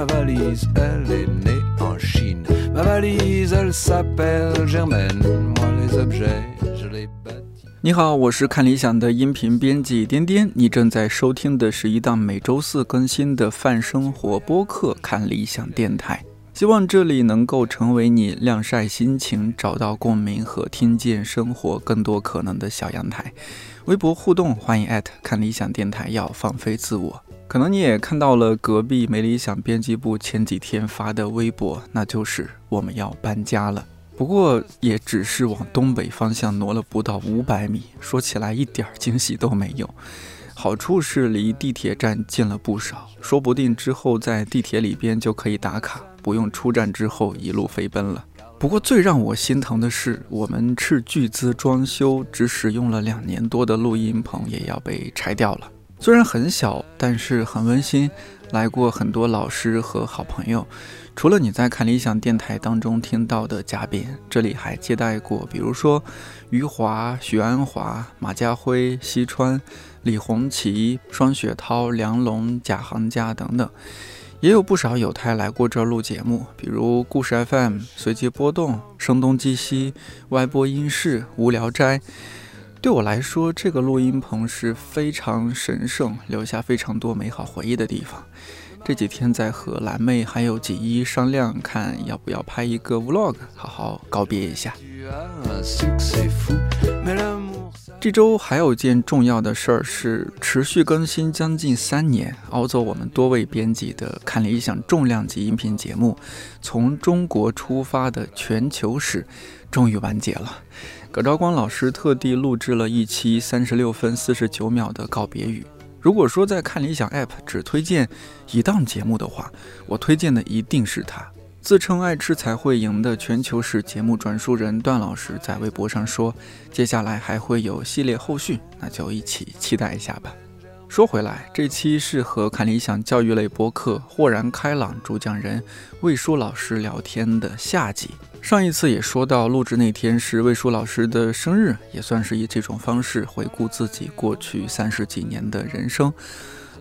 ma valise, elle est née en Chine. Ma valise, elle s'appelle Germaine, moi les objets, je les bâtis. 你好，我是看理想的音频编辑颠颠。你正在收听的是一档每周四更新的泛生活播客《看理想电台》。希望这里能够成为你晾晒心情、找到共鸣和听见生活更多可能的小阳台。微博互动，欢迎艾特看理想电台，要放飞自我。可能你也看到了隔壁没理想编辑部前几天发的微博，那就是我们要搬家了。不过也只是往东北方向挪了不到五百米，说起来一点惊喜都没有。好处是离地铁站近了不少，说不定之后在地铁里边就可以打卡，不用出站之后一路飞奔了。不过最让我心疼的是，我们斥巨资装修，只使用了两年多的录音棚也要被拆掉了。虽然很小，但是很温馨。来过很多老师和好朋友，除了你在看理想电台当中听到的嘉宾，这里还接待过，比如说余华、许鞍华、马家辉、西川、李红旗、双雪涛、梁龙、贾行家等等，也有不少有台来过这儿录节目，比如故事 FM、随机波动、声东击西、歪播音室、无聊斋。对我来说，这个录音棚是非常神圣，留下非常多美好回忆的地方。这几天在和蓝妹还有锦衣商量，看要不要拍一个 vlog，好好告别一下。这周还有件重要的事儿是，持续更新将近三年，熬走我们多位编辑的《看理想》重量级音频节目，从中国出发的全球史，终于完结了。葛昭光老师特地录制了一期三十六分四十九秒的告别语。如果说在看理想 App 只推荐一档节目的话，我推荐的一定是它。自称爱吃才会赢的全球史节目转述人段老师在微博上说，接下来还会有系列后续，那就一起期待一下吧。说回来，这期是和看理想教育类播客豁然开朗主讲人魏舒老师聊天的下集。上一次也说到，录制那天是魏舒老师的生日，也算是以这种方式回顾自己过去三十几年的人生。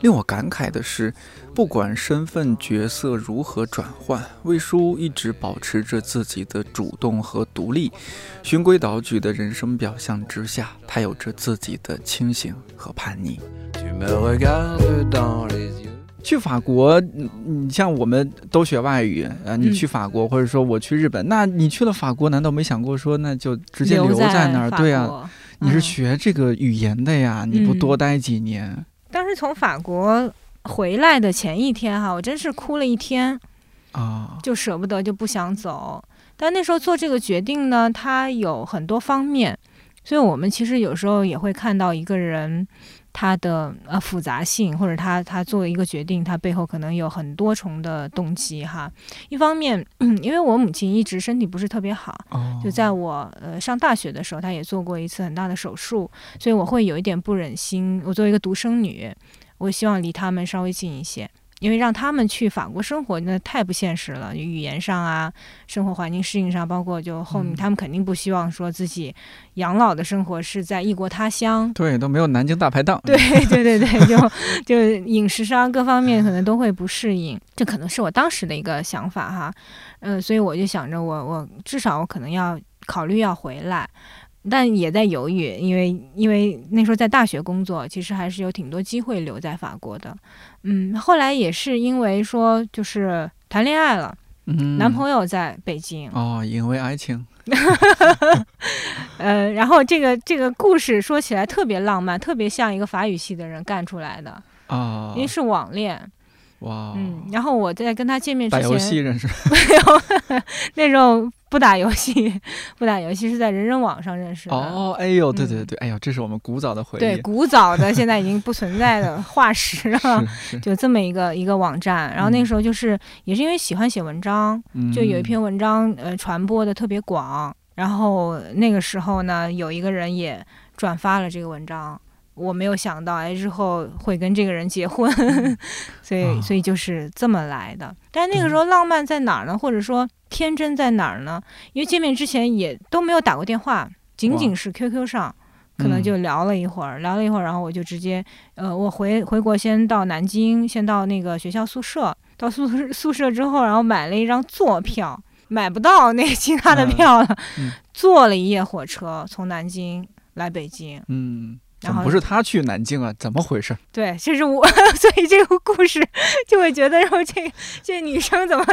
令我感慨的是，不管身份角色如何转换，魏叔一直保持着自己的主动和独立，循规蹈矩的人生表象之下，他有着自己的清醒和叛逆。去法国，你你像我们都学外语，啊，你嗯去法国，或者说我去日本，那你去了法国，难道没想过说那就直接留留在那儿？对啊，你是嗯学这个语言的呀，你不嗯多待几年？当时从法国回来的前一天哈，我真是哭了一天，啊？就舍不得，就不想走。但那时候做这个决定呢，它有很多方面，所以我们其实有时候也会看到一个人他的呃复杂性，或者他他做一个决定，他背后可能有很多重的动机哈。一方面，因为我母亲一直身体不是特别好，哦，就在我呃上大学的时候，她也做过一次很大的手术，所以我会有一点不忍心。我作为一个独生女，我希望离他们稍微近一些，因为让他们去法国生活那太不现实了，语言上啊，生活环境适应上，包括就后面、嗯他们肯定不希望说自己养老的生活是在异国他乡。对，都没有南京大排档。对对对对，就就饮食上各方面可能都会不适应，这可能是我当时的一个想法哈，呃，所以我就想着我我至少我可能要考虑要回来，但也在犹豫，因为因为那时候在大学工作，其实还是有挺多机会留在法国的，嗯，后来也是因为说就是谈恋爱了，嗯，男朋友在北京，哦，因为爱情。呃，然后这个这个故事说起来特别浪漫，特别像一个法语系的人干出来的，啊，因为是网恋，哇，嗯，然后我在跟他见面之打游戏前，认识，没有那时候不打游戏，不打游戏是在人人网上认识的。哦，哎呦，对嗯对对，哎呦，这是我们古早的回忆，对，古早的 现在已经不存在的化石啊，是是，就这么一个一个网站。然后那嗯时候就是也是因为喜欢写文章，就有一篇文章呃传播的特别广，然后那个时候呢，有一个人也转发了这个文章。我没有想到，哎，日后会跟这个人结婚，所以啊所以就是这么来的。但那个时候浪漫在哪儿呢？或者说天真在哪儿呢？因为见面之前也都没有打过电话，仅仅是 QQ 上。可能就聊了一会儿，聊了一会儿，然后我就直接，呃，我回回国先到南京，先到那个学校宿舍，到宿宿舍之后，然后买了一张坐票，买不到那其他的票了，坐了一夜火车从南京来北京。嗯，怎么不是他去南京啊？怎么回事？对，其实我，所以这个故事就会觉得说，这这女生怎么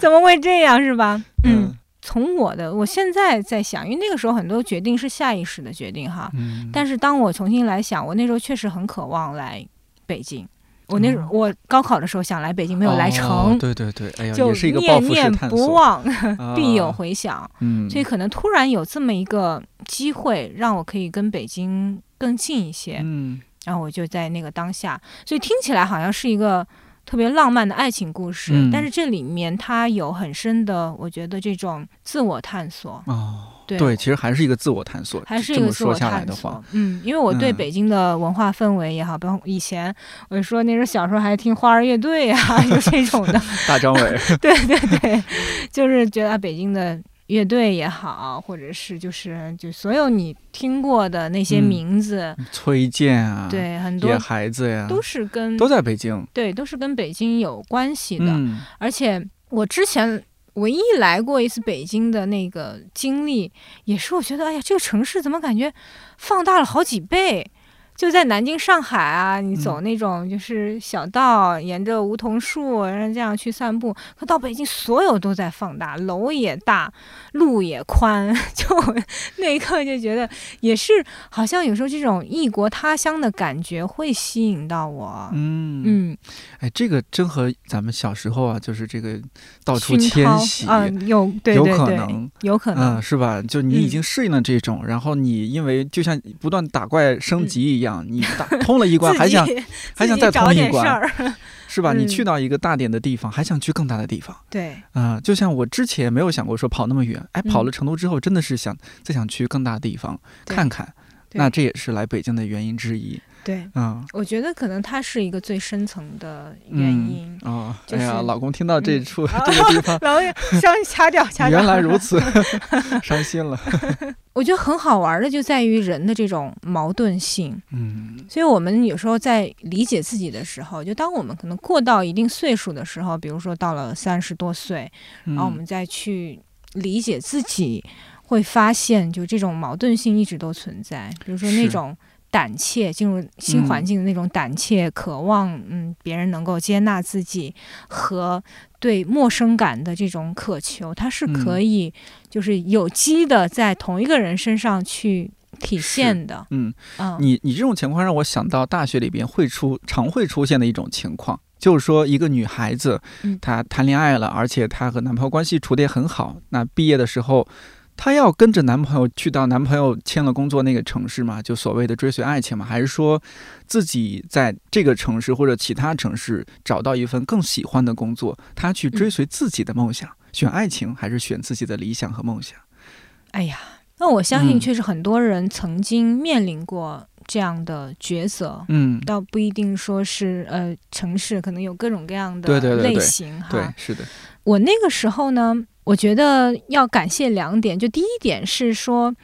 怎么会这样，是吧？嗯。从我的，我现在在想，因为那个时候很多决定是下意识的决定哈。嗯。但是当我重新来想，我那时候确实很渴望来北京。我那时候我高考的时候想来北京，没有来成。对对对，哎呀，就念念不忘，必有回响。嗯。所以可能突然有这么一个机会，让我可以跟北京更近一些。嗯。然后我就在那个当下，所以听起来好像是一个。特别浪漫的爱情故事，但是这里面它有很深的，我觉得这种自我探索。哦，对，其实还是一个自我探索，还是一个自我探索。嗯，因为我对北京的文化氛围也好，比如以前我就说那时候小时候还听花儿乐队啊，就这种的。大张伟。对对对，就是觉得北京的。乐队也好，或者是就是就所有你听过的那些名字，崔健啊，对，很多野孩子呀，都是跟都在北京，对，都是跟北京有关系的。而且我之前唯一来过一次北京的那个经历，也是我觉得，哎呀，这个城市怎么感觉放大了好几倍。就在南京、上海啊，你走那种就是小道，沿着梧桐树，然后这样去散步。可到北京，所有都在放大，楼也大，路也宽，就那一刻就觉得，也是好像有时候这种异国他乡的感觉会吸引到我。嗯嗯，哎，这个真和咱们小时候啊，就是这个到处迁徙啊，有有可能，有可能，嗯，是吧？就你已经适应了这种，然后你因为就像不断打怪升级一样。你打通了一关，还想还想再通一关，是吧？你去到一个大点的地方，还想去更大的地方。对，啊，就像我之前没有想过说跑那么远，哎，跑了成都之后，真的是想再想去更大的地方看看。那这也是来北京的原因之一。对，嗯，我觉得可能它是一个最深层的原因啊。哎呀，老公听到这处 这个地方，老公伤掐掉 掐掉。原来如此，伤心了。我觉得很好玩的就在于人的这种矛盾性。嗯，所以我们有时候在理解自己的时候，就当我们可能过到一定岁数的时候，比如说到了三十多岁，然后我们再去理解自己，会发现就这种矛盾性一直都存在。比如说那种。胆怯进入新环境的那种胆怯，渴望嗯别人能够接纳自己和对陌生感的这种渴求，它是可以就是有机的在同一个人身上去体现的。嗯你你这种情况让我想到大学里边会出常会出现的一种情况，就是说一个女孩子她谈恋爱了，而且她和男朋友关系处得也很好，那毕业的时候。她要跟着男朋友去到男朋友签了工作那个城市嘛？就所谓的追随爱情嘛？还是说自己在这个城市或者其他城市找到一份更喜欢的工作，她去追随自己的梦想，选爱情还是选自己的理想和梦想？哎呀，那我相信确实很多人曾经面临过这样的抉择。嗯，倒不一定说是呃城市，可能有各种各样的类型哈。对，是的。我那个时候呢？我觉得要感谢两点，就第一点是说，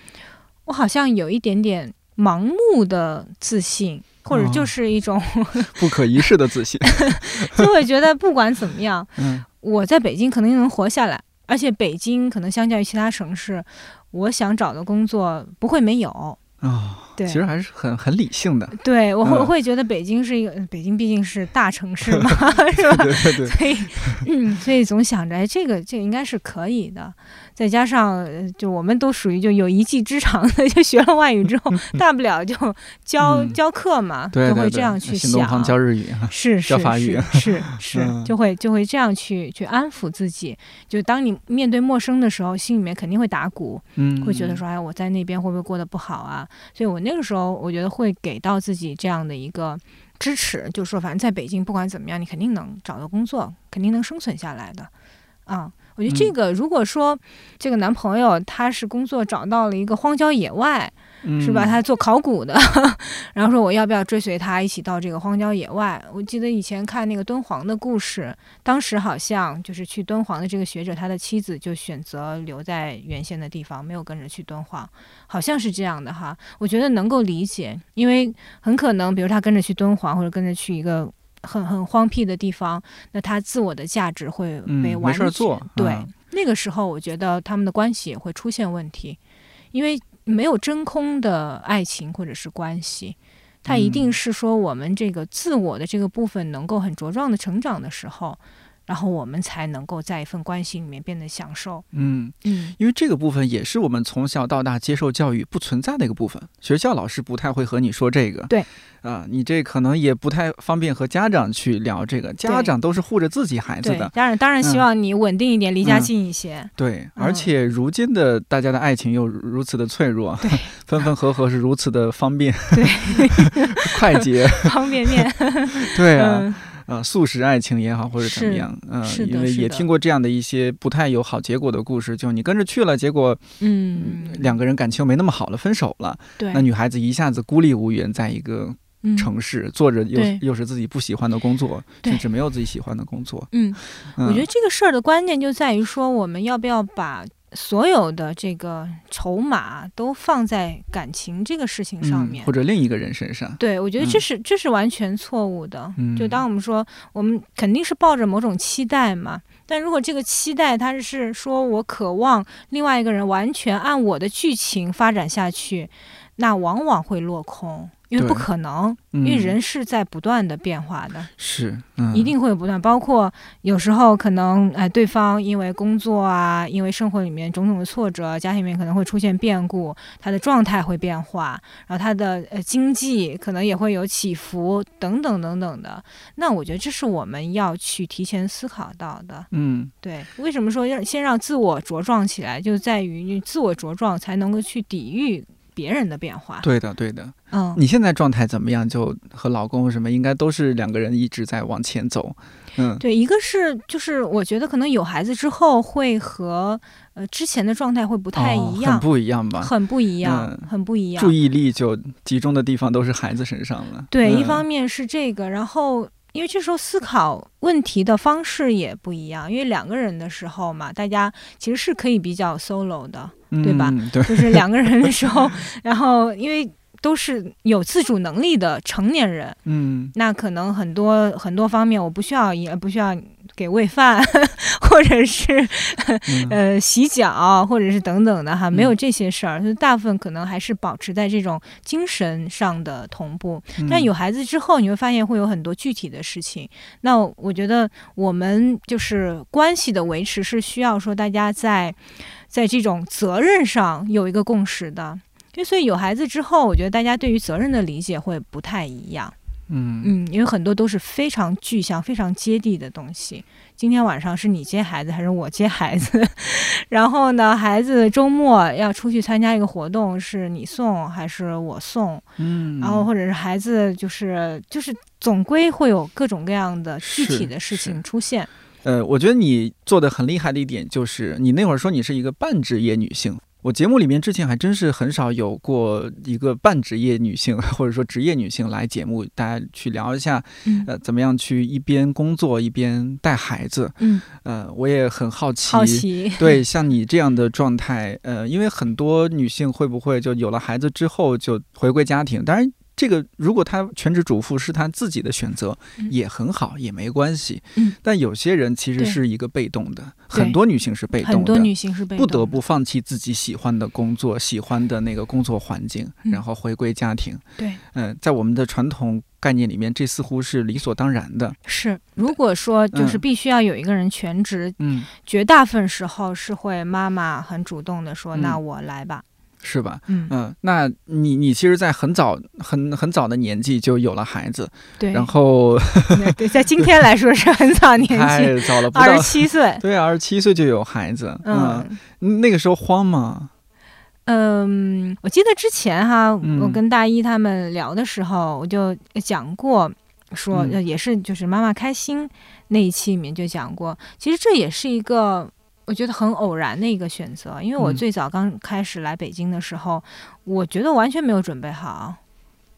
我好像有一点点盲目的自信，或者就是一种 不可一世的自信，就会觉得不管怎么样，我在北京可能能活下来，而且北京可能相较于其他城市，我想找的工作不会没有。啊，对，其实还是很很理性的。对，我会会觉得北京是一个，北京毕竟是大城市嘛，是吧？对对对。所以，嗯，所以总想着，哎，这个这个应该是可以的。再加上，就我们都属于就有一技之长的，就学了外语之后，大不了就教教课嘛，就会这样去想。教日语，是是是是，就会就会这样去去安抚自己。就当你面对陌生的时候，心里面肯定会打鼓，嗯，会觉得说，哎，我在那边会不会过得不好啊？所以我那个时候，我觉得会给到自己这样的一个支持，就是说，反正在北京不管怎么样，你肯定能找到工作，肯定能生存下来的。啊。我觉得这个，如果说这个男朋友他是工作找到了一个荒郊野外，是吧？他做考古的，然后说我要不要追随他一起到这个荒郊野外？我记得以前看那个敦煌的故事，当时好像就是去敦煌的这个学者，他的妻子就选择留在原先的地方，没有跟着去敦煌，好像是这样的哈。我觉得能够理解，因为很可能，比如他跟着去敦煌，或者跟着去一个。很很荒僻的地方，那他自我的价值会被完全对。那个时候，我觉得他们的关系也会出现问题，因为没有真空的爱情或者是关系，它一定是说我们这个自我的这个部分能够很茁壮的成长的时候。然后我们才能够在一份关系里面变得享受。嗯嗯，因为这个部分也是我们从小到大接受教育不存在的一个部分。学校老师不太会和你说这个。对。啊，你这可能也不太方便和家长去聊这个。家长都是护着自己孩子的。家长当然希望你稳定一点，离家近一些。对。而且如今的大家的爱情又如此的脆弱。对。分分合合是如此的方便。对。快捷。方便面。对啊。啊，素食爱情也好，或者怎么样，嗯，因为也听过这样的一些不太有好结果的故事，就你跟着去了，结果，嗯，两个人感情没那么好了，分手了。对，那女孩子一下子孤立无援，在一个城市做着又又是自己不喜欢的工作，甚至没有自己喜欢的工作。嗯，我觉得这个事儿的关键就在于说，我们要不要把。所有的这个筹码都放在感情这个事情上面，或者另一个人身上。对，我觉得这是这是完全错误的。就当我们说，我们肯定是抱着某种期待嘛。但如果这个期待，它是说我渴望另外一个人完全按我的剧情发展下去，那往往会落空。因为不可能，因为人是在不断的变化的，是，一定会有不断。包括有时候可能，哎，对方因为工作啊，因为生活里面种种的挫折，家庭里面可能会出现变故，他的状态会变化，然后他的呃经济可能也会有起伏，等等等等的。那我觉得这是我们要去提前思考到的。嗯，对。为什么说要先让自我茁壮起来？就在于你自我茁壮才能够去抵御。别人的变化，对的，对的。嗯，你现在状态怎么样？就和老公什么，应该都是两个人一直在往前走。嗯，对，一个是就是我觉得可能有孩子之后会和呃之前的状态会不太一样，很不一样吧？很不一样，很不一样。注意力就集中的地方都是孩子身上了。对，一方面是这个，然后。因为这时候思考问题的方式也不一样，因为两个人的时候嘛，大家其实是可以比较 solo 的，对吧？对，就是 两个人的时候，然后因为都是有自主能力的成年人，嗯，那可能很多很多方面我不需要也不需要。给喂饭，或者是 呃洗脚，或者是等等的哈，没有这些事儿，就大部分可能还是保持在这种精神上的同步。但有孩子之后，你会发现会有很多具体的事情。那我觉得我们就是关系的维持是需要说大家在在这种责任上有一个共识的。所以有孩子之后，我觉得大家对于责任的理解会不太一样。嗯嗯，因为很多都是非常具象、非常接地的东西。今天晚上是你接孩子还是我接孩子？然后呢，孩子周末要出去参加一个活动，是你送还是我送？嗯，然后或者是孩子就是就是总归会有各种各样的具体的事情出现。呃，我觉得你做的很厉害的一点就是，你那会儿说你是一个半职业女性。我节目里面之前还真是很少有过一个半职业女性 或者说职业女性来节目，大家去聊一下，呃，怎么样去一边工作一边带孩子。嗯，呃，我也很好奇，好奇，对，像你这样的状态，呃，因为很多女性会不会就有了孩子之后就回归家庭？当然。这个如果他全职主妇是他自己的选择，也很好，也没关系。嗯，但有些人其实是一个被动的，很多女性是被动的，很多女性是被动，不得不放弃自己喜欢的工作、喜欢的那个工作环境，然后回归家庭。对，嗯，在我们的传统概念里面，这似乎是理所当然的。是，如果说就是必须要有一个人全职，嗯，绝大部分时候是会妈妈很主动的说：“那我来吧。”是吧？嗯嗯，那你你其实，在很早很很早的年纪就有了孩子，对，然后对，在今天来说是很早年纪，太早了，二十七岁，对，二十七岁就有孩子，嗯，那个时候慌吗？嗯，我记得之前哈，我跟大一他们聊的时候，我就讲过，说，也是就是妈妈开心那一期里面就讲过，其实这也是一个。我觉得很偶然的一个选择，因为我嗯。最早刚开始来北京的时候，我觉得完全没有准备好，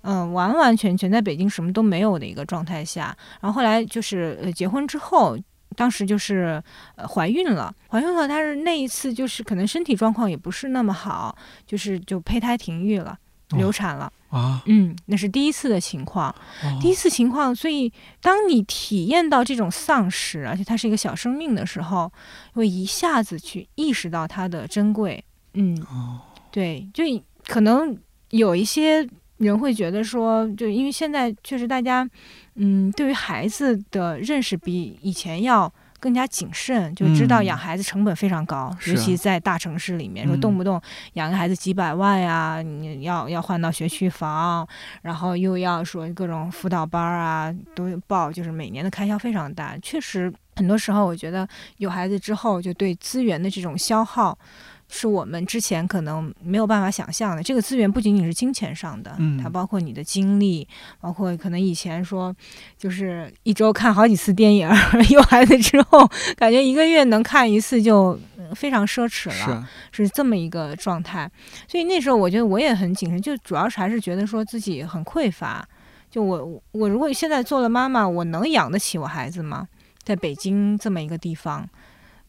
嗯，完完全全在北京什么都没有的一个状态下，然后后来就是呃结婚之后，当时就是呃怀孕了，怀孕了，但是那一次就是可能身体状况也不是那么好，就是就胚胎停育了，哦。流产了，啊，嗯，那是第一次的情况，哦。第一次情况，所以当你体验到这种丧失，而且它是一个小生命的时候，会一下子去意识到它的珍贵，嗯，哦，对，就可能有一些人会觉得说，就因为现在确实大家，嗯，对于孩子的认识比以前要更加谨慎，就知道嗯。养孩子成本非常高，尤其在大城市里面，说嗯。动不动养个孩子几百万呀，你要要换到学区房，然后又要说各种辅导班啊都报，就是每年的开销非常大，确实。很多时候，我觉得有孩子之后，就对资源的这种消耗，是我们之前可能没有办法想象的。这个资源不仅仅是金钱上的，嗯它包括你的精力，包括可能以前说就是一周看好几次电影儿，有孩子之后，感觉一个月能看一次就呃非常奢侈了，是这么一个状态。所以那时候我觉得我也很谨慎，就主要是还是觉得说自己很匮乏。就我我如果现在做了妈妈，我能养得起我孩子吗？在北京这么一个地方，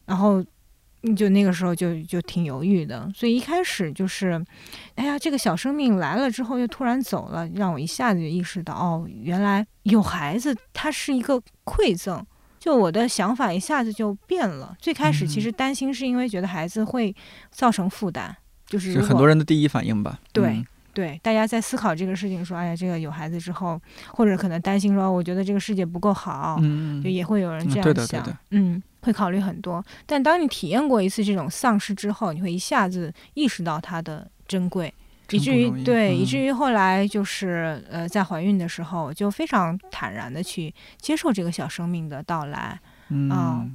然后嗯就那个时候就就挺犹豫的，所以一开始就是，哎呀，这个小生命来了之后又突然走了，让我一下子就意识到，哦，原来有孩子它是一个馈赠。就我的想法一下子就变了。最开始其实担心是因为觉得孩子会造成负担，就是是很多人的第一反应吧？对嗯对，大家在思考这个事情，说，哎呀，这个有孩子之后，或者可能担心说，我觉得这个世界不够好，嗯，就也会有人嗯这样想，对的对的嗯，会考虑很多。但当你体验过一次这种丧失之后，你会一下子意识到它的珍贵，以至于对，以嗯至于后来就是呃，在怀孕的时候，就非常坦然的去接受这个小生命的到来。嗯。哦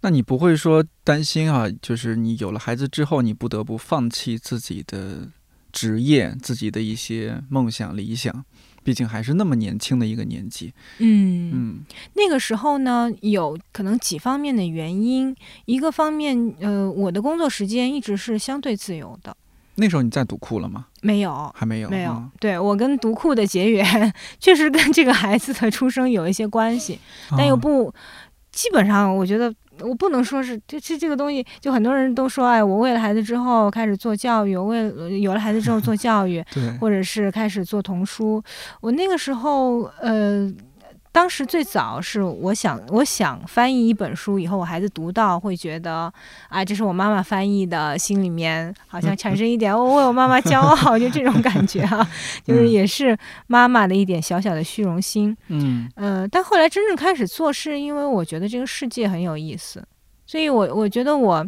那你不会说担心啊？就是你有了孩子之后，你不得不放弃自己的职业、自己的一些梦想、理想，毕竟还是那么年轻的一个年纪。嗯嗯那个时候呢，有可能几方面的原因。一个方面，呃，我的工作时间一直是相对自由的，那时候你在读库了吗？没有。还没有，没有嗯，对我跟读库的结缘，确实跟这个孩子的出生有一些关系，但又哦不，基本上我觉得我不能说是这这这个东西，就很多人都说，哎，我为了孩子之后开始做教育，我为了有了孩子之后做 教育，对，或者是开始做童书。我那个时候，呃，当时最早是我想，我想翻译一本书，以后我孩子读到会觉得，啊，这是我妈妈翻译的，心里面好像产生一点，我，为我妈妈骄傲，就这种感觉啊，就是也是妈妈的一点小小的虚荣心。嗯呃，但后来真正开始做，是因为我觉得这个世界很有意思，所以我我觉得我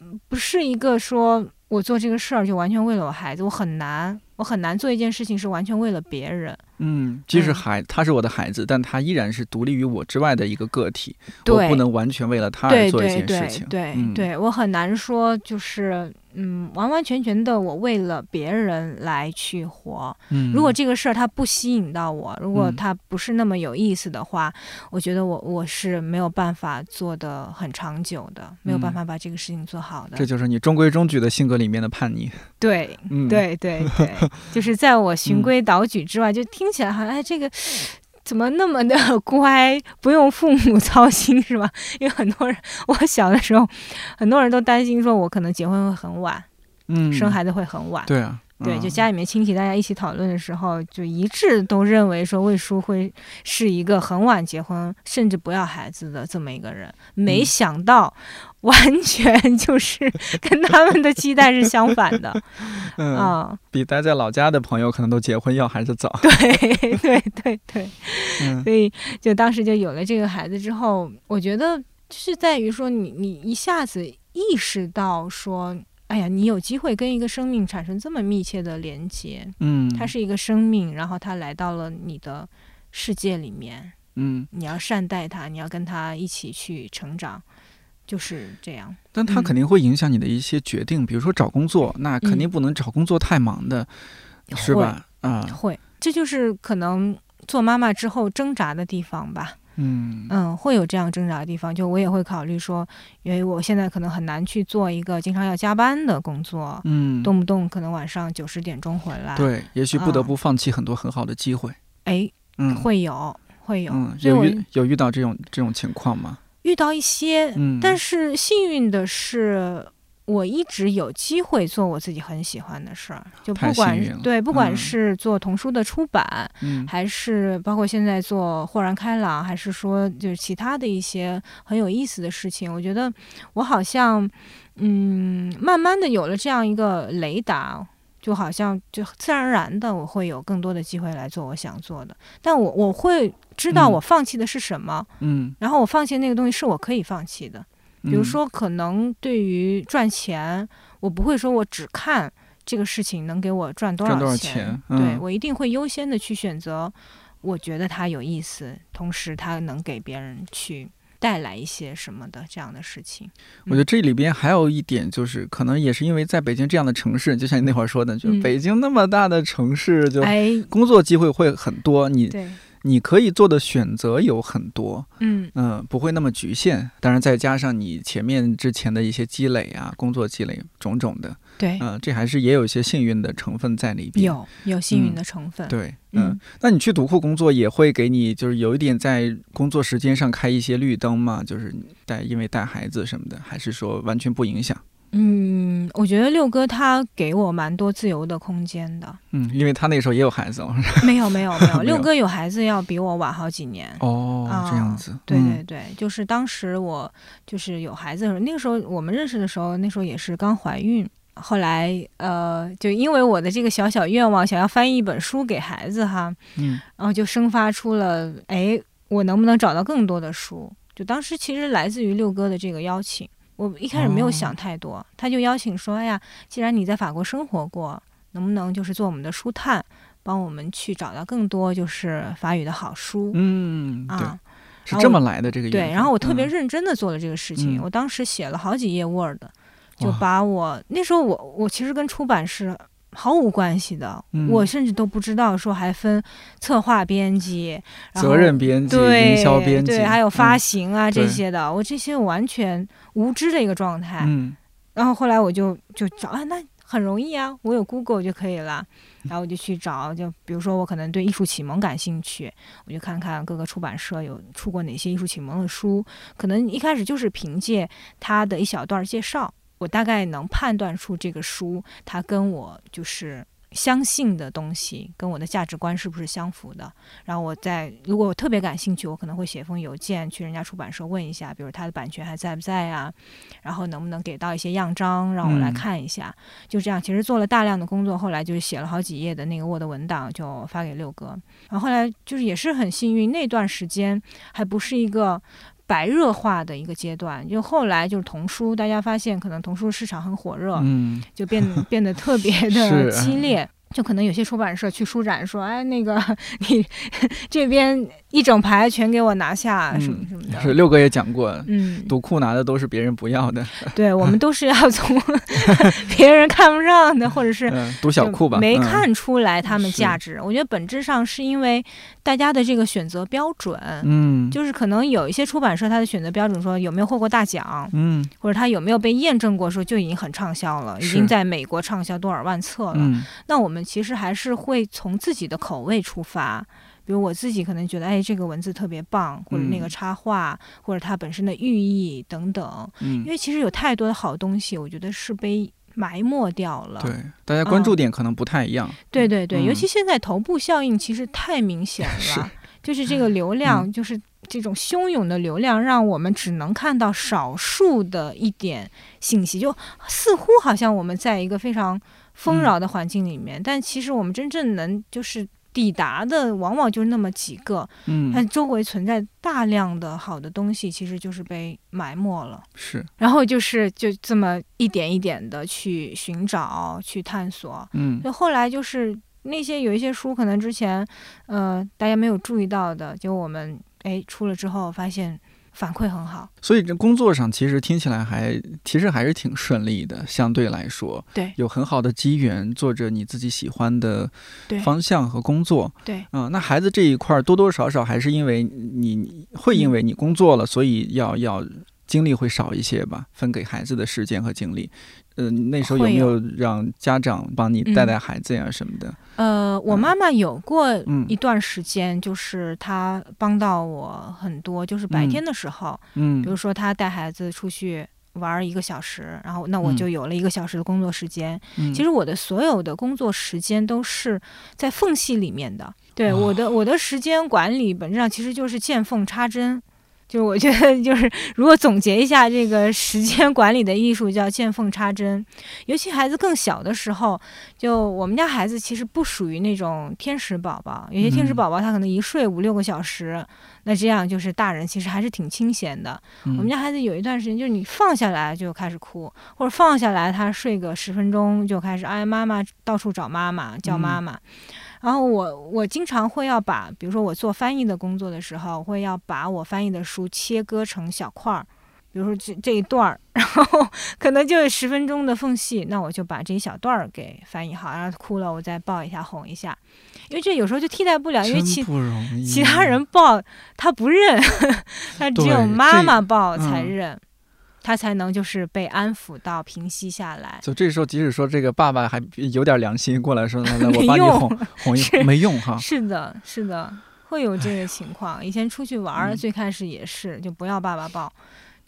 嗯不是一个说我做这个事儿就完全为了我孩子，我很难，我很难做一件事情是完全为了别人。嗯，即使嗯孩他是我的孩子，但他依然是独立于我之外的一个个体，我对不能完全为了他而对做一件事情。对嗯对，我很难说就是嗯完完全全的我为了别人来去活。嗯，如果这个事儿它不吸引到我，如果嗯它不是那么有意思的话，我觉得我我是没有办法做的很长久的，没有办嗯法把这个事情做好的。这就是你中规中矩的性格里面的叛逆。对嗯，，对对对，就是在我循规蹈矩之外，就听起来好像哎这个。怎么那么的乖，不用父母操心是吧？因为很多人，我小的时候，很多人都担心说我可能结婚会很晚，嗯，生孩子会很晚。对啊，对，嗯就家里面亲戚大家一起讨论的时候，就一致都认为说魏叔会是一个很晚结婚，甚至不要孩子的这么一个人。没嗯想到，完全就是 跟他们的期待是相反的 嗯，啊！比待在老家的朋友可能都结婚要孩子早。对对对对，嗯所以就当时就有了这个孩子之后，我觉得是在于说你你一下子意识到说。哎呀，你有机会跟一个生命产生这么密切的连接，嗯，它是一个生命，然后它来到了你的世界里面，嗯，你要善待它，你要跟它一起去成长，就是这样。但它嗯肯定会影响你的一些决定，比如说找工作，那肯定嗯不能找工作太忙的，是吧？啊，会，这就是可能做妈妈之后挣扎的地方吧。嗯嗯，会有这样挣扎的地方，就我也会考虑说，因为我现在可能很难去做一个经常要加班的工作，嗯，动不动可能晚上九十点钟回来。，对，也许不得啊不放弃很多很好的机会。哎，嗯，会有会有，嗯，有遇到这种这种情况吗？遇到一些，嗯，但是幸运的是，我一直有机会做我自己很喜欢的事儿，就不管对，不管嗯。是做童书的出版，嗯。还是包括现在做豁然开朗，还是说就是其他的一些很有意思的事情，我觉得我好像嗯，慢慢的有了这样一个雷达。就好像就自然而然的，我会有更多的机会来做我想做的，但我我会知道嗯。我放弃的是什么，嗯，然后我放弃那个东西是我可以放弃的。比如嗯，说，可能对于赚钱，我不会说我只看这个事情能给我赚多少钱，钱对嗯。我一定会优先的去选择我觉得它有意思，同时它能给别人去带来一些什么的这样的事情。我觉得这里边还有一点，就是可能也是因为在北京这样的城市，就像你那会儿说的，就嗯。北京那么大的城市，就哎，工作机会会很多，你对，你可以做的选择有很多，嗯，嗯、不会那么局限。当然，再加上你前面之前的一些积累啊，工作积累种种的，对，嗯、这还是也有一些幸运的成分在里边。有有幸运嗯的成分。对，嗯嗯，那你去读库工作也会给你，就是有一点在工作时间上开一些绿灯吗？就是带因为带孩子什么的，还是说完全不影响？嗯，我觉得六哥他给我蛮多自由的空间的。嗯，因为他那时候也有孩子了。没有没有 没有，六哥有孩子要比我晚好几年。哦，这样子。对嗯对对，就是当时我就是有孩子的时候，那个时候我们认识的时候，那时候也是刚怀孕。后来呃，就因为我的这个小小愿望，想要翻译一本书给孩子哈，嗯然后就生发出了，哎，我能不能找到更多的书？就当时其实来自于六哥的这个邀请，我一开始没有哦想太多，他就邀请说，哎呀，既然你在法国生活过，能不能就是做我们的书探，帮我们去找到更多就是法语的好书、嗯，啊？是这么来的这个缘对，然后我特别嗯认真的做了这个事情，嗯我当时写了好几页 Word，就把我那时候我我其实跟出版是毫无关系的，嗯我甚至都不知道说还分策划编辑、然后责任编辑、对营销编辑，对，还有发嗯行啊、这些的，我这些完全无知的一个状态。嗯然后后来我就就找啊，那很容易啊，我有 Google 就可以了。然后我就去找，就比如说我可能对艺术启蒙感兴趣，我就看看各个出版社有出过哪些艺术启蒙的书。可能一开始就是凭借他的一小段介绍，我大概能判断出这个书它跟我就是相信的东西，跟我的价值观是不是相符的。然后我在如果我特别感兴趣，我可能会写封邮件去人家出版社问一下，比如它的版权还在不在啊，然后能不能给到一些样章让我来嗯看一下。就这样，其实做了大量的工作，后来就是写了好几页的那个 Word 文档，就发给六哥。然后后来就是也是很幸运，那段时间还不是一个。白热化的一个阶段，就后来就是童书，大家发现可能童书市场很火热，嗯就变 变得特别的激烈。就可能有些出版社去书展说，哎，那个你 这边一整排全给我拿下，什么嗯什么的。是六哥也讲过，嗯，赌库拿的都是别人不要的，对，我们 都是要从 别人看不上的，或者是嗯，读小库吧，没嗯看出来他们价值。我觉得本质上是因为大家的这个选择标准，嗯，就是可能有一些出版社它的选择标准说有没有获过大奖，嗯或者他有没有被验证过，说就已经很畅销了，已经在美国畅销多少万册了。嗯那我们其实还是会从自己的口味出发。比如我自己可能觉得，哎，这个文字特别棒，或者那个嗯插画，或者它本身的寓意等等。因嗯，为其实有太多的好东西，我觉得是被埋没掉了。对，大家关嗯注点可能不太一样，对对对，嗯尤其现在头部效应其实太明显是了，就是这个流量，就是这种汹涌的流量，让我们只能看到少数的一点信息，就似乎好像我们在一个非常丰饶的环境里面，但其实我们真正能就是。抵达的往往就是那么几个，嗯，但周围存在大量的好的东西，其实就是被埋没了。是，然后就是就这么一点一点的去寻找、去探索，嗯。就后来就是那些有一些书，可能之前呃大家没有注意到的，结果我们哎出了之后发现反馈很好。所以这工作上其实听起来还其实还是挺顺利的，相对来说，对，有很好的机缘，做着你自己喜欢的方向和工作。对，嗯，那孩子这一块儿多多少少还是因为你会因为你工作了，所以要要精力会少一些吧，分给孩子的时间和精力。嗯、那时候有没有让家长帮你带带孩子呀什么的？呃，我妈妈有过嗯一段时间，就是她帮到我很多，就是白天的时候，嗯比如说她带孩子出去。玩儿一个小时，然后那我嗯就有了一个小时的工作时间。嗯，其实我的所有的工作时间都是在缝隙里面的。对哦我的我的时间管理本质上其实就是见缝插针。就是我觉得，就是如果总结一下这个时间管理的艺术，叫见缝插针。尤其孩子更小的时候，就我们家孩子其实不属于那种天使宝宝，有些天使嗯宝宝他可能一睡五六个小时，那这样就是大人其实还是挺清闲的。我我们家孩子有一段时间，就是你放下来就开始哭，或者放下来他睡个十分钟就开始哎妈妈到处找妈妈叫妈妈。然后我我经常会要把，比如说我做翻译的工作的时候，会要把我翻译的书切割成小块儿，比如说这这一段儿，然后可能就十分钟的缝隙，那我就把这一小段儿给翻译好，然后哭了我再抱一下哄一下，因为这有时候就替代不了，因为其。其他人抱他不认，他只有妈妈抱才嗯认，他才能就是被安抚到平息下来。就这时候，即使说这个爸爸还有点良心，过来说：“来来，我帮你哄哄一哄，没用哈。是的，是的，会有这个情况。以前出去玩最开始也是，就不要爸爸抱。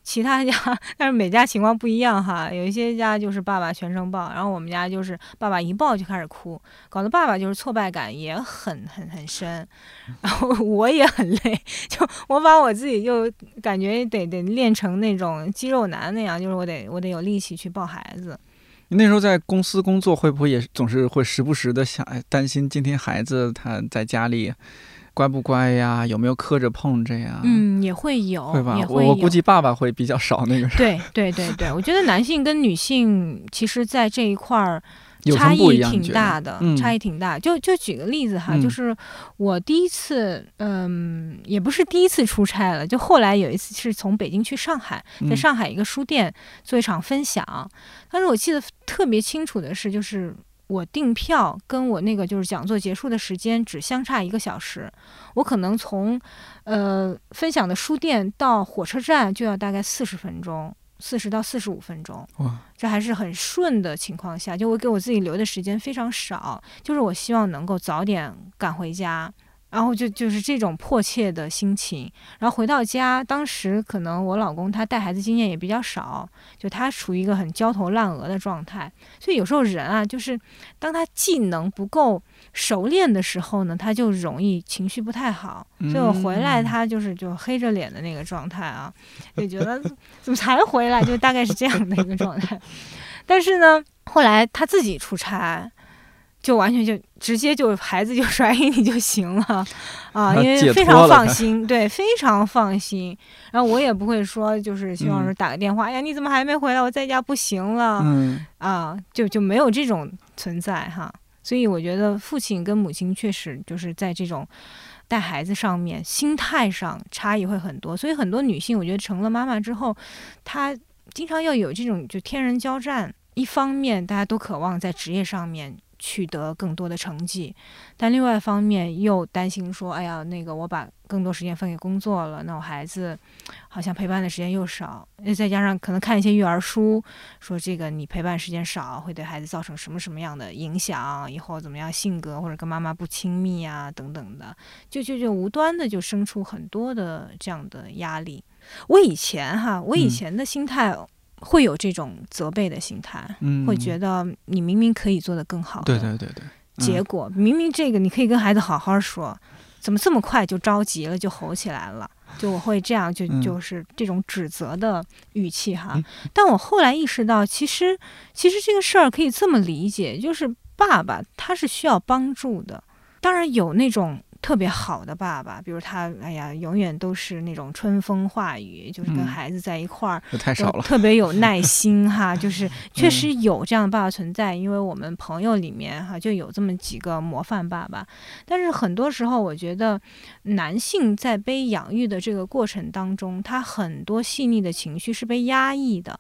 其他家，但是每家情况不一样哈。有一些家就是爸爸全程抱，然后我们家就是爸爸一抱就开始哭，搞得爸爸就是挫败感也很很很深，然后我也很累，就我把我自己就感觉得得练成那种肌肉男那样，就是我得我得有力气去抱孩子。你那时候在公司工作，会不会也总是会时不时的想，哎，担心今天孩子他在家里乖不乖呀？有没有磕着碰着呀？，嗯，也会有，会吧？也会。我我估计爸爸会比较少那个对对对对，我觉得男性跟女性其实，在这一块儿差？异挺大的，嗯差异挺大。就就举个例子哈，嗯就是我第一次，嗯，也不是第一次出差了，就后来有一次是从北京去上海，在嗯上海一个书店做一场分享。但是我记得特别清楚的是，就是我订票跟我那个就是讲座结束的时间只相差一个小时，我可能从呃分享的书店到火车站就要大概四十分钟，四十到四十五分钟。哇，这还是很顺的情况下，就我给我自己留的时间非常少，就是我希望能够早点赶回家，然后就就是这种迫切的心情。然后回到家，当时可能我老公他带孩子经验也比较少，就他处于一个很焦头烂额的状态，所以有时候人啊，就是当他技能不够熟练的时候呢，他就容易情绪不太好。所以我回来，嗯他就是就黑着脸的那个状态啊，就觉得 怎么才回来，就大概是这样的一个状态。但是呢，后来他自己出差，就完全就直接就孩子就甩给你就行了啊，因为非常放心，对，非常放心。然后我也不会说，就是希望说嗯打个电话，哎呀，你怎么还没回来？我在家不行了。嗯，啊，就就没有这种存在哈。所以我觉得父亲跟母亲确实就是在这种带孩子上面心态上差异会很多。所以很多女性，我觉得成了妈妈之后，她经常要有这种就天人交战。一方面，大家都渴望在职业上面取得更多的成绩，但另外一方面又担心说，哎呀，那个我把更多时间分给工作了，那我孩子好像陪伴的时间又少，再加上可能看一些育儿书，说这个你陪伴时间少，会对孩子造成什么什么样的影响，以后怎么样性格或者跟妈妈不亲密啊等等的，就就就无端的就生出很多的这样的压力。我以前哈，我以嗯。前的心态会有这种责备的心态，嗯会觉得你明明可以做得更好的，对对对对，结果明明这个你可以跟孩子好好说，怎么这么快就着急了，就吼起来了？就我会这样，就嗯就是这种指责的语气哈。嗯但我后来意识到，其实其实这个事儿可以这么理解，就是爸爸他是需要帮助的，当然有那种。特别好的爸爸，比如他，哎呀，永远都是那种春风化雨，就是跟嗯孩子在一块儿，这太少了。特别有耐心哈，就是确嗯实有这样的爸爸存在，因为我们朋友里面哈就有这么几个模范爸爸。但是很多时候，我觉得男性在被养育的这个过程当中，他很多细腻的情绪是被压抑的，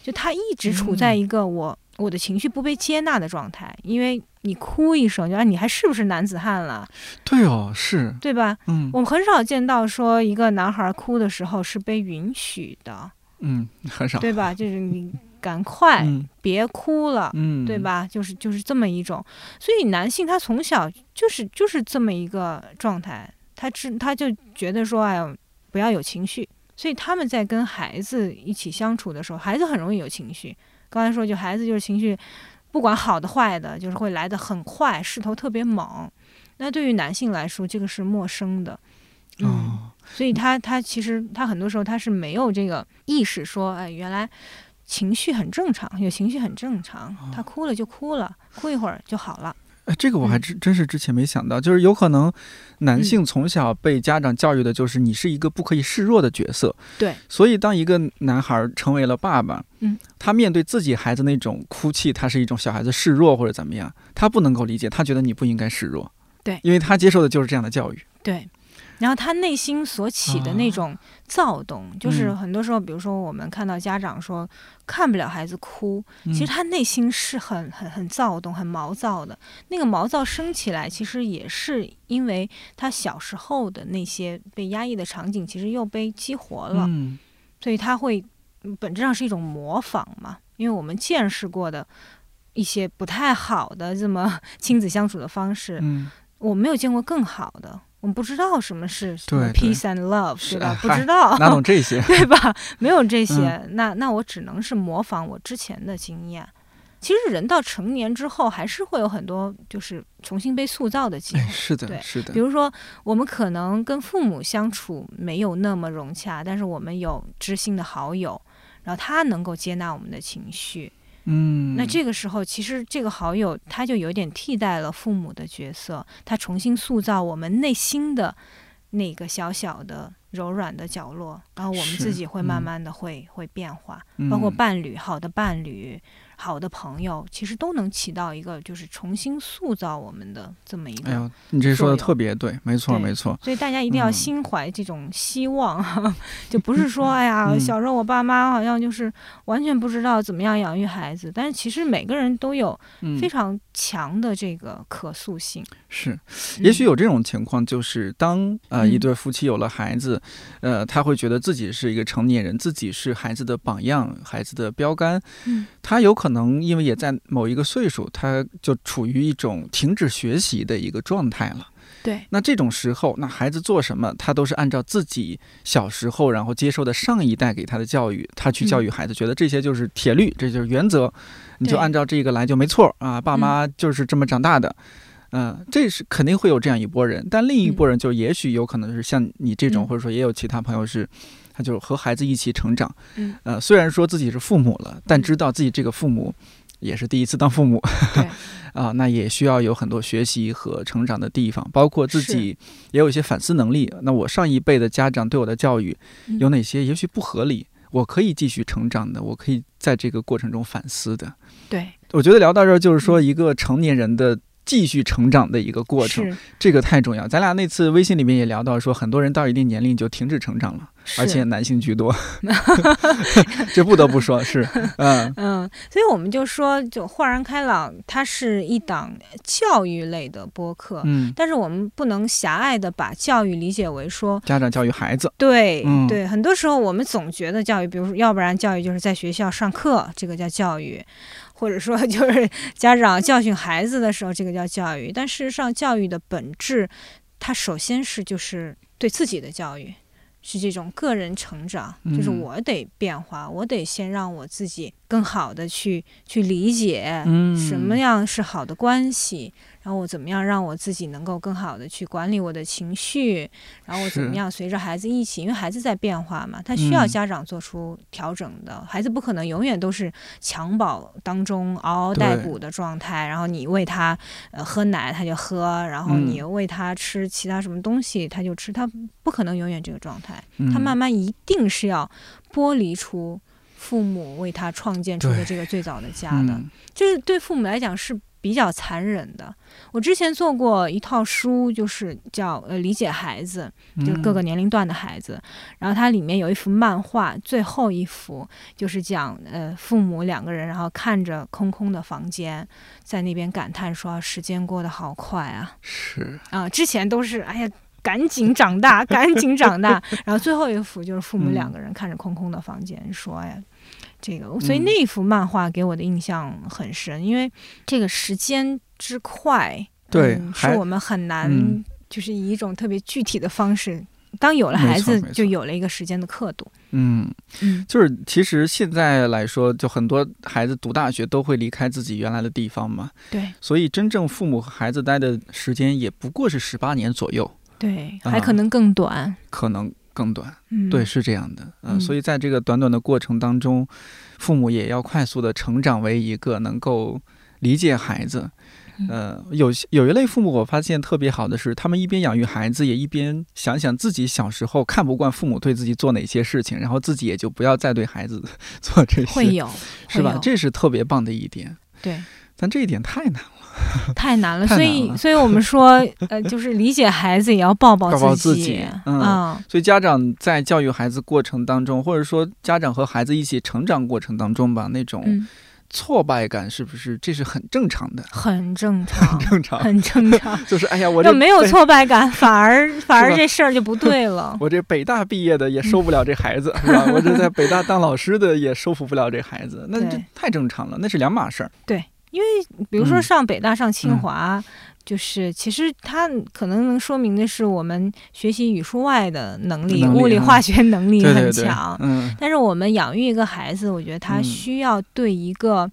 就他一直处在嗯一个我、我的情绪不被接纳的状态，因为你哭一声，就啊你还是不是男子汉了，对哦，是，对吧？嗯我们很少见到说一个男孩哭的时候是被允许的，嗯，很少。对吧？就是你赶快。嗯别哭了，嗯，对？吧？就是就是这么一种，所以男性他从小就是就是这么一个状态，他知他就觉得说，哎呀，不要有情绪，所以他们在跟孩子一起相处的时候，孩子很容易有情绪。刚才说，就孩子就是情绪，不管好的坏的，就是会来的很快，势头特别猛。那对于男性来说，这个是陌生的，嗯，哦，所以他他其实他很多时候他是没有这个意识说，哎，原来情绪很正常，有情绪很正常，他哭了就哭了，哭一会儿就好了。哎，这个我还嗯。真真是之前没想到，就是有可能男性从小被家长教育的就是你是一个不可以示弱的角色，对，所以当一个男孩成为了爸爸，嗯，他面对自己孩子那种哭泣，他是一种小孩子示弱或者怎么样，他不能够理解，他觉得你不应该示弱，对。因为他接受的就是这样的教育，对，然后他内心所起的那种躁动，就是嗯很多时候，比如说我们看到家长说看不了孩子哭，其实嗯他内心是很很很躁动、很毛躁的。那个毛躁升起来，其实也是因为他小时候的那些被压抑的场景，其实又被激活了。嗯所以他会嗯本质上是一种模仿嘛，因为我们见识过的一些不太好的这么 亲子相处的方式，嗯，我没有见过更好的，我们不知道什么是 peace and love，是对吧？不知道，哪懂这些？对吧？没有这些，嗯那那我只能是模仿我之前的经验。其实人到成年之后，还是会有很多就是重新被塑造的机会哎，。是的，对是的比，如说，我们可能跟父母相处没有那么融洽，但是我们有知心的好友，然后他能够接纳我们的情绪。嗯，那这个时候，其实这个好友他就有点替代了父母的角色，他重新塑造我们内心的那个小小的柔软的角落，然后我们自己会嗯。慢慢的会、会变化，包括嗯伴侣、好的伴侣、好的朋友，其实都能起到一个就是重新塑造我们的这么一个。哎呦，你这说的特别对，没错，没错，所以大家一定要嗯心怀这种希望，就不是说哎呀，嗯小时候我爸妈好像就是完全不知道怎么样养育孩子，但是其实每个人都有嗯非，常强的这个可塑性。是。也许嗯有这种情况，就是当呃一嗯对夫妻有了孩子，呃，他会觉得自己是一个成年人，自己是孩子的榜样，孩子的标杆。嗯他有可能因为也在某一个岁数，他就处于一种停止学习的一个状态了。对，那这种时候，那孩子做什么，他都是按照自己小时候然后接受的上一代给他的教育，他去教育孩子，觉得这些就是铁律，这就是原则，你就按照这个来就没错啊。爸妈就是这么长大的。嗯、这是肯定会有这样一波人，但另一波人就也许有可能是像你这种，嗯或者说也有其他朋友是，他就和孩子一起成长。嗯，呃，虽然说自己是父母了，但嗯知道自己这个父母也是第一次当父母，对 啊，那也需要有很多学习和成长的地方，包括自己也有一些反思能力。那我上一辈的家长对我的教育嗯有哪些也许不合理，我可以继续成长的，我可以在这个过程中反思的。对，我觉得聊到这儿，就是说一个成年人的。继续成长的一个过程，这个太重要。咱俩那次微信里面也聊到，说很多人到一定年龄就停止成长了，而且男性居多，这不得不说是，嗯。嗯，所以我们就说，就豁然开朗，它是一档教育类的播客。嗯，但是我们不能狭隘的把教育理解为说，家长教育孩子，对、嗯。对，很多时候我们总觉得教育，比如说，要不然教育就是在学校上课，这个叫教育，或者说就是 家长教训孩子的时候，这个叫教育。但事实上，教育的本质，它首先是就是对自己的教育。是这种个人成长，就是嗯我得变化，我得先让我自己更好的去去理解嗯什么样是好的关系，然后我怎么样让我自己能够更好的去管理我的情绪，然后我怎么样随着孩子一起，因为孩子在变化嘛，他需要嗯。家长做出调整的。孩子不可能永远都是襁褓当中嗷嗷待哺的状态，然后你喂他呃喝奶他就喝，然后嗯。你喂他吃其他什么东西他就吃，他不可能永远这个状态。嗯。他慢慢一定是要剥离出父母为他创建出的这个最早的家的，嗯。这是对父母来讲是比较残忍的。我之前做过一套书，就是叫呃理解孩子，就是各个嗯年龄段的孩子。然后它里面有一幅漫画，最后一幅就是讲呃父母两个人，然后看着空空的房间，在那边感叹说时间过得好快啊是啊！之前都是哎呀。赶紧长大，赶紧长大。然后最后一幅就是父母嗯两个人看着空空的房间，说：“哎，这个。”所以嗯那一幅漫画给我的印象很深，因为这个时间之快，对嗯是我们很难，嗯就是以一种特别具体的方式。当有了孩子，就有了一个时间的刻度。嗯，嗯，就是其实现在来说，就很多孩子读大学都会离开自己原来的地方嘛，对所以真正父母和孩子待的时间也不过是十八年左右，对，啊还可能更短。可能更短。嗯，对，是这样的，嗯，嗯。所以在这个短短的过程当中，父母也要快速的成长为一个能够理解孩子。嗯。呃，有些有一类父母，我发现特别好的是，他们一边养育孩子，也一边想想自己小时候看不惯父母对自己做哪些事情，然后自己也就不要再对孩子 做这些，会有，是吧？这是特别棒的一点。对，但这一点太难了，太难了。所以，所以我们说，呃，就是理解孩子也要抱抱自自己嗯啊所以家长在教育孩子过程当中，或者说家长和孩子一起成长过程当中吧，那种嗯，挫败感是不是这是很正常的？很正常，正常，很正常。就是哎呀，我这没有，挫败感，反而反而这事儿就不对了。我这北大毕业的也收不了这孩子，是吧？我这在北大当老师的也收服不了这孩子，那这太正常了，那是两码事儿。比如说嗯。上北大、上清嗯。华，就是其实它可能能说明的是我们学习语数外的能力，物理、能力啊。化学能力很对对对强。，嗯，但是我们养育一个孩子，我觉得他嗯。需要对一个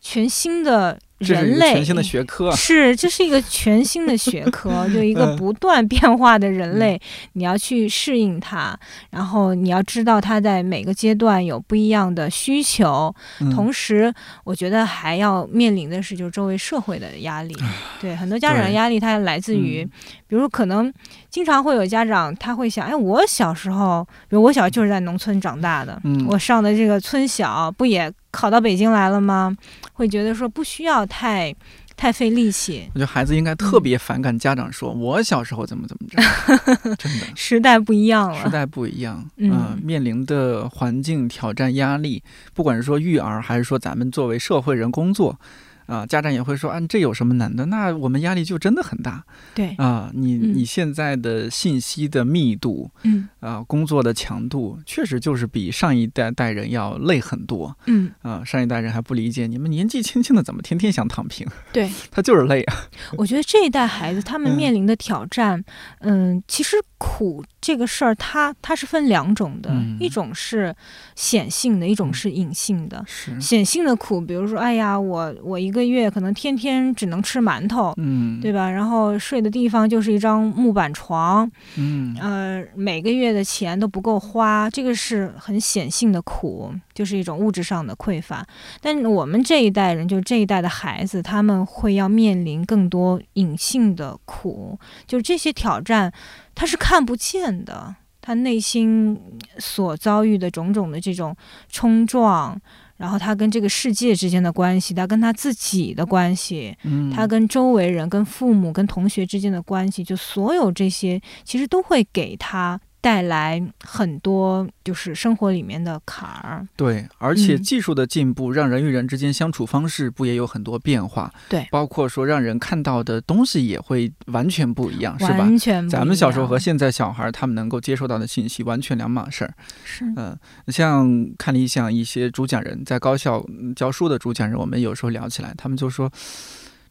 全新的人类，全新的学科，是，这是一个全新的学科，就一个嗯。不断变化的人类，你要去适应它，然后你要知道他在每个阶段有不一样的需求，嗯。同时，我觉得还要面临的是就是周围社会的压力。对，很多家长的压力，它来自于，嗯。比如说可能经常会有家长他会想，哎，我小时候，比如我小时候就是在农村长大的，嗯。我上的这个村小不也考到北京来了吗？会觉得说不需要太太费力气。我觉得孩子应该特别反感家长说、我小时候怎么怎么着，真的。时代不一样了，时代不一样，嗯呃面临的环境挑战压力，不管是说育儿，还是说咱们作为社会人工作，啊、家长也会说，啊，这有什么难的？那我们压力就真的很大对，啊、你嗯你现在的信息的密度嗯啊、工作的强度，确实就是比上一代代人要累很多嗯，啊、上一代人还不理解你们年纪轻轻的怎么天天想躺平，对，他就是累啊。我觉得这一代孩子他们嗯面临的挑战，嗯，其实苦这个事儿，它它是分两种的，嗯一种是显性的，一种是隐性的。是，显性的苦，比如说，哎呀，我我一个月可能天天只能吃馒头，嗯，对吧？然后睡的地方就是一张木板床，嗯，呃，每个月的钱都不够花，这个是很显性的苦，就是一种物质上的匮乏。但我们这一代人，就这一代的孩子，他们会要面临更多隐性的苦，就是这些挑战，他是看不见的。他内心所遭遇的种种的这种冲撞，然后他跟这个世界之间的关系，他跟他自己的关系，嗯，他跟周围人、跟父母、跟同学之间的关系，就所有这些，其实都会给他带来很多就是生活里面的坎儿。对，而且嗯技术的进步让人与人之间相处方式不也有很多变化？对包括说让人看到的东西也会完全不一样，是吧？完全不咱们小时候和现在小孩他们能够接受到的信息完全两码事儿。是嗯，像看理想一些主讲人在高校嗯教书的主讲人，我们有时候聊起来，他们就说，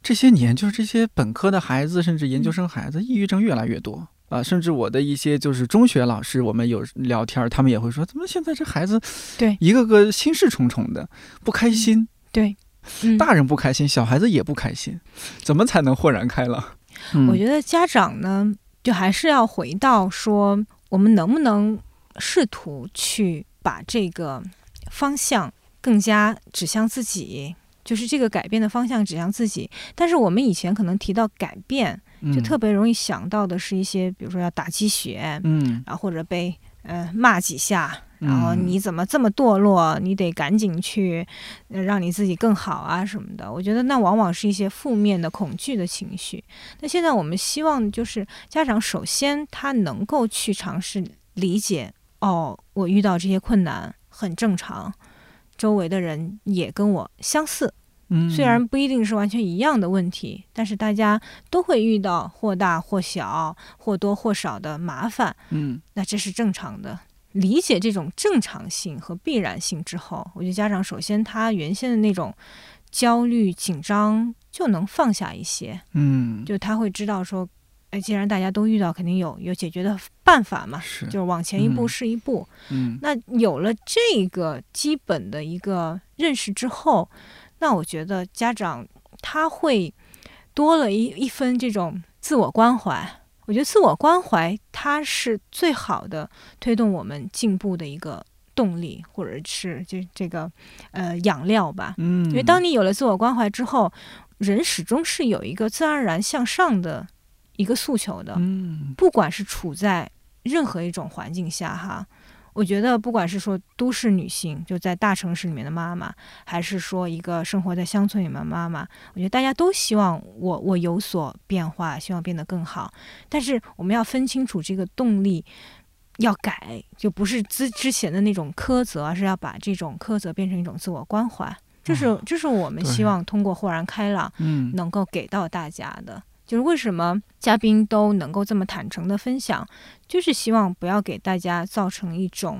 这些年就是这些本科的孩子，甚至研究生孩子，抑郁症越来越多。啊，甚至我的一些就是中学老师，我们有聊天，他们也会说，怎么现在这孩子对一个个心事重重的，不开心。对嗯大人不开心，小孩子也不开心，怎么才能豁然开朗？嗯我觉得家长呢，就还是要回到说，我们能不能试图去把这个方向更加指向自己，就是这个改变的方向指向自己。但是我们以前可能提到改变，就嗯特别容易想到的是一些，比如说要打鸡血，嗯，然后或者被呃骂几下，然后嗯你怎么这么堕落？你得赶紧去、呃让你自己更好啊什么的。我觉得那往往是一些负面的恐惧的情绪。那现在我们希望就是家长首先他能够去尝试理解，哦，我遇到这些困难很正常，周围的人也跟我相似。嗯虽然不一定是完全一样的问题，但是大家都会遇到或大或小、或多或少的麻烦。嗯那这是正常的。理解这种正常性和必然性之后，我觉得家长首先他原先的那种焦虑紧张就能放下一些，嗯，就他会知道说，哎，既然大家都遇到，肯定有有解决的办法嘛，是就是往前一步嗯是一步。嗯那有了这个基本的一个认识之后，那我觉得家长他会多了一一分这种自我关怀。我觉得自我关怀它是最好的推动我们进步的一个动力，或者是就这个呃养料吧。嗯，因为当你有了自我关怀之后，人始终是有一个自然而然向上的一个诉求的。嗯不管是处在任何一种环境下哈，我觉得不管是说都市女性就在大城市里面的妈妈，还是说一个生活在乡村里面的妈妈，我觉得大家都希望我我有所变化，希望变得更好。但是我们要分清楚这个动力。要改，就不是之之前的那种苛责，而是要把这种苛责变成一种自我关怀。这是这是我们希望通过豁然开朗嗯能够给到大家的。就是为什么嘉宾都能够这么坦诚的分享，就是希望不要给大家造成一种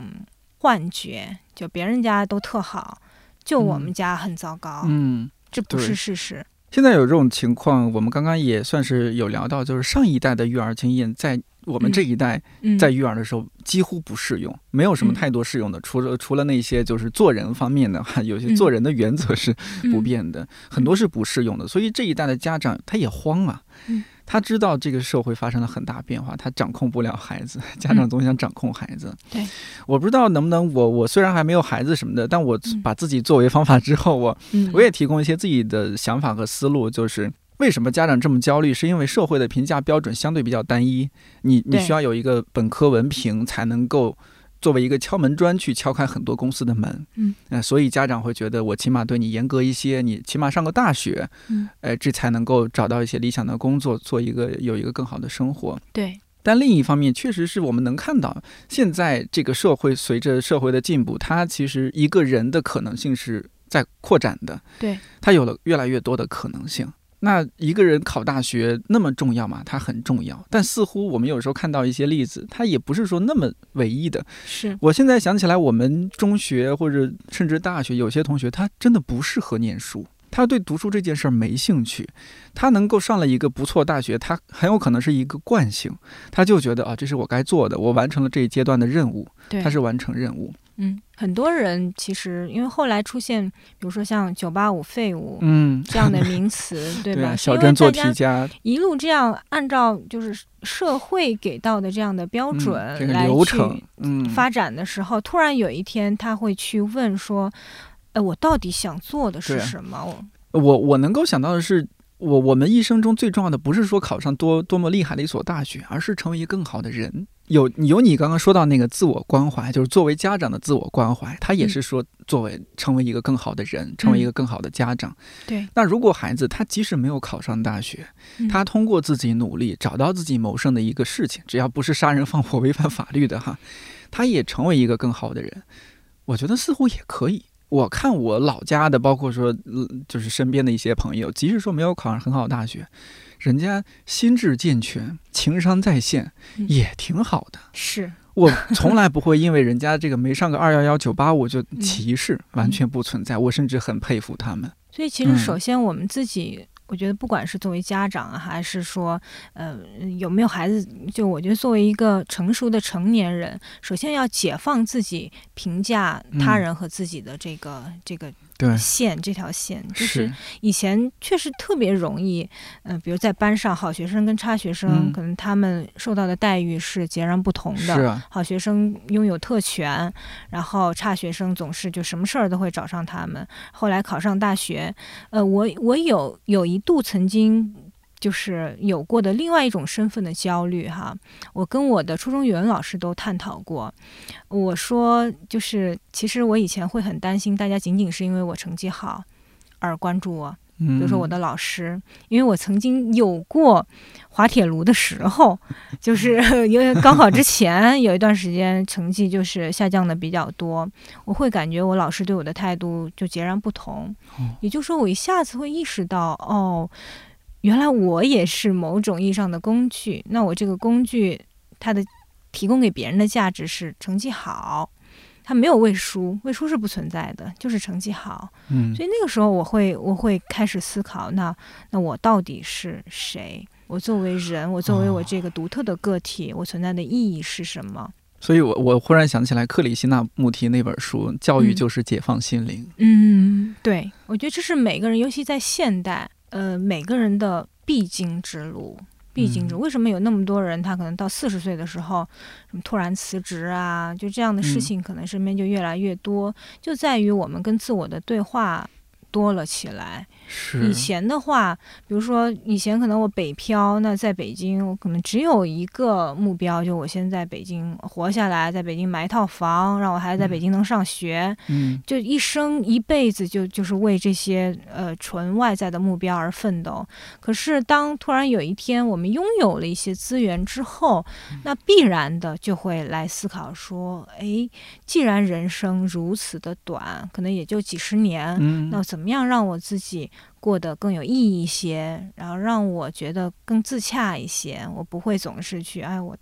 幻觉，就别人家都特好，就我们家很糟糕，嗯。这不是事实。现在有这种情况，我们刚刚也算是有聊到，就是上一代的育儿经验，在我们这一代嗯，在育儿的时候几乎不适用，没有什么嗯。太多适用的，除了除了那些就是做人方面的哈，有些嗯。做人的原则是不嗯变的，很多是不适用的。所以这一代的家长他也慌啊嗯，他知道这个社会发生了很大变化，他掌控不了孩子，家长总想掌控孩子。嗯对，我不知道能不能我我虽然还没有孩子什么的，但我嗯把自己作为方法之后，我嗯，我也提供一些自己的想法和思路，就是为什么家长这么焦虑，是因为社会的评价标准相对比较单一，你你需要有一个本科文凭才能够。作为一个敲门砖去敲开很多公司的门，嗯，呃，所以家长会觉得我起码对你严格一些，你起码上个大学，嗯，呃，这才能够找到一些理想的工作，做一个有一个更好的生活。对，但另一方面，确实是我们能看到，现在这个社会随着社会的进步，它其实一个人的可能性是在扩展的。对，它有了越来越多的可能性。那一个人考大学那么重要吗？它很重要，但似乎我们有时候看到一些例子，它也不是说那么唯一的。是，我现在想起来，我们中学或者甚至大学，有些同学他真的不适合念书，他对读书这件事儿没兴趣。他能够上了一个不错大学，他很有可能是一个惯性，他就觉得啊，这是我该做的，我完成了这一阶段的任务，他是完成任务。嗯，很多人其实因为后来出现，比如说像“九八五废物”嗯，这样的 名词，对吧？对啊，是因为小镇做大家题家，一路这样按照就是社会给到的这样的标嗯准这个来去流程，嗯，发展的时候，突然有一天他会去问说：“呃，我到底想做的是什么？”我我我能够想到的是，我我们一生中最重要的不是说考上多多么厉害的一所大学，而是成为一个更好的人。有有你刚刚说到那个自我关怀，就是作为家长的自我关怀，他也是说作为成为一个更好的人，成为一个更好的家长。对，那如果孩子他即使没有考上大学，嗯他通过自己努力找到自己谋生的一个事情，只要不是杀人放火违反法律的哈，他也成为一个更好的人。我觉得似乎也可以。我看我老家的，包括说，呃就是身边的一些朋友，即使说没有考上很好的大学，人家心智健全，情商在线，嗯也挺好的。是我从来不会因为人家这个没上个二幺幺九八五就嗯歧视，完全不存在。我甚至很佩服他们。所以其实嗯首先我们自己，我觉得不管是作为家长啊，还是说呃有没有孩子，就我觉得作为一个成熟的成年人，首先要解放自己评价他嗯。人和自己的这个、这个对线，这条线就是以前确实特别容易，嗯、比如在班上，好学生跟差学生，嗯可能他们受到的待遇是截然不同的。是啊，好学生拥有特权，然后差学生总是就什么事儿都会找上他们。后来考上大学，呃，我我有有一度曾经就是有过的另外一种身份的焦虑哈，我跟我的初中语文老师都探讨过。我说，就是其实我以前会很担心，大家仅仅是因为我成绩好而关注我。比比如说我的老师，因为我曾经有过滑铁卢的时候，就是 因为高考之前有一段时间成绩就是下降的比较多，我会感觉我老师对我的态度就截然不同。也就是说，我一下子会意识到，哦，原来我也是某种意义上的工具。那我这个工具，它的提供给别人的价值是成绩好。它没有畏输，畏输是不存在的，就是成绩好。嗯所以那个时候我会我会开始思考，那那我到底是谁？我作为人，我作为我这个独特的个体，我存在的意义是什么？所以我我忽然想起来克里希那穆提那本书《教育嗯就是解放心灵》嗯，对，我觉得这是每个人，尤其在现代，呃，每个人的必经之路。必经之路，为什么有那么多人，他可能到四十岁的时候，什么突然辞职啊，就这样的事嗯情，可能身边就越来越多，就在于我们跟自我的对话多了起来。是。以前的话，比如说以前可能我北漂，那在北京我可能只有一个目标，就我先在北京活下来，在北京买一套房，让我孩子在北京能上学，嗯。就一生一辈子就就是为这些呃纯外在的目标而奋斗。可是当突然有一天我们拥有了一些资源之后，那必然的就会来思考说，诶，既然人生如此的短，可能也就几十年，嗯。那怎么样让我自己过得更有意义一些，然后让我觉得更自洽一些？我不会总是去哎，我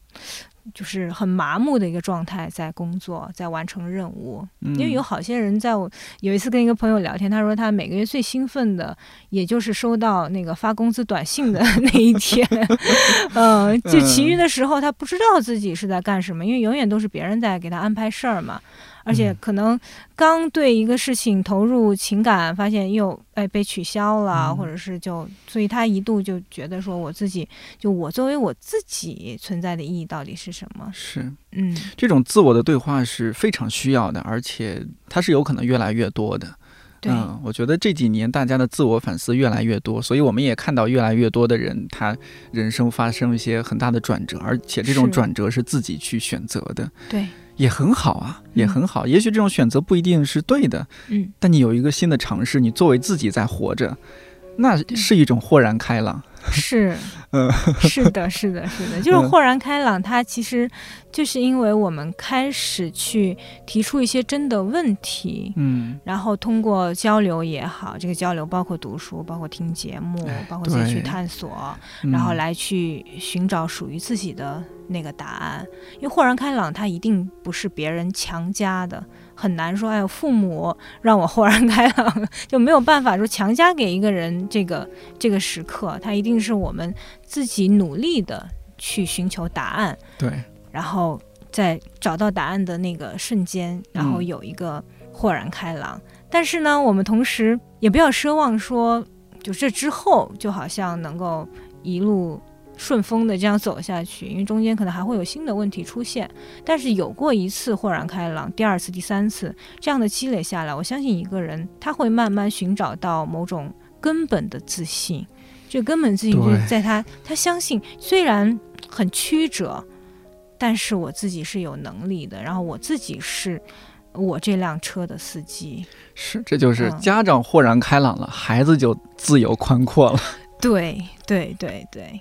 就是很麻木的一个状态，在工作，在完成任务。嗯因为有好些人在我有一次跟一个朋友聊天，他说他每个月最兴奋的，也就是收到那个发工资短信的 那一天。嗯，就其余的时候，他不知道自己是在干什么，因为永远都是别人在给他安排事儿嘛。而且可能刚对一个事情投入情感，发现又哎被取消了，嗯。或者是就，所以他一度就觉得说，我自己就我作为我自己存在的意义到底是什么？是。嗯，这种自我的对话是非常需要的，而且它是有可能越来越多的。对，嗯，我觉得这几年大家的自我反思越来越多，所以我们也看到越来越多的人，他人生发生一些很大的转折，而且这种转折是自己去选择的，对，也很好啊，也很好。也许这种选择不一定是对的，嗯，但你有一个新的尝试，你作为自己在活着，那是一种豁然开朗。是，嗯。是的，是的，是的，就是豁然开朗。它其实就是因为我们开始去提出一些真的问题，嗯，然后通过交流也好，这个交流包括读书，包括听节目哎，包括自己去探索，嗯。然后来去寻找属于自己的那个答案。因为豁然开朗，它一定不是别人强加的，很难说。哎呦，父母让我豁然开朗，就没有办法说强加给一个人这个这个时刻，它一定是我们自己努力的去寻求答案，对，然后在找到答案的那个瞬间，然后嗯有一个豁然开朗。但是呢，我们同时也不要奢望说，就这之后就好像能够一路顺风的这样走下去，因为中间可能还会有新的问题出现。但是有过一次豁然开朗，第二次、第三次这样的积累下来，我相信一个人他会慢慢寻找到某种根本的自信。这根本自信就是在他他相信，虽然很曲折，但是我自己是有能力的，然后我自己是我这辆车的司机。是，这就是嗯家长豁然开朗了，孩子就自由宽阔了。对对对对，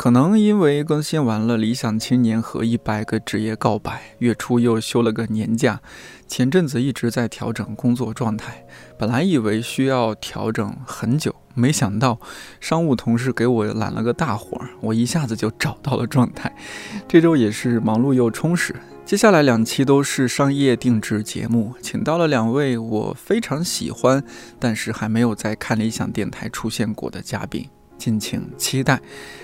可能因为更新完了《理想青年》和一百个职业告白，月初又休了个年假，前阵子一直在调整工作状态。本来以为需要调整很久，没想到商务同事给我揽了个大活儿，我一下子就找到了状态。这周也是忙碌又充实。接下来两期都是商业定制节目，请到了两位我非常喜欢，但是还没有在看理想电台出现过的嘉宾。敬请期待。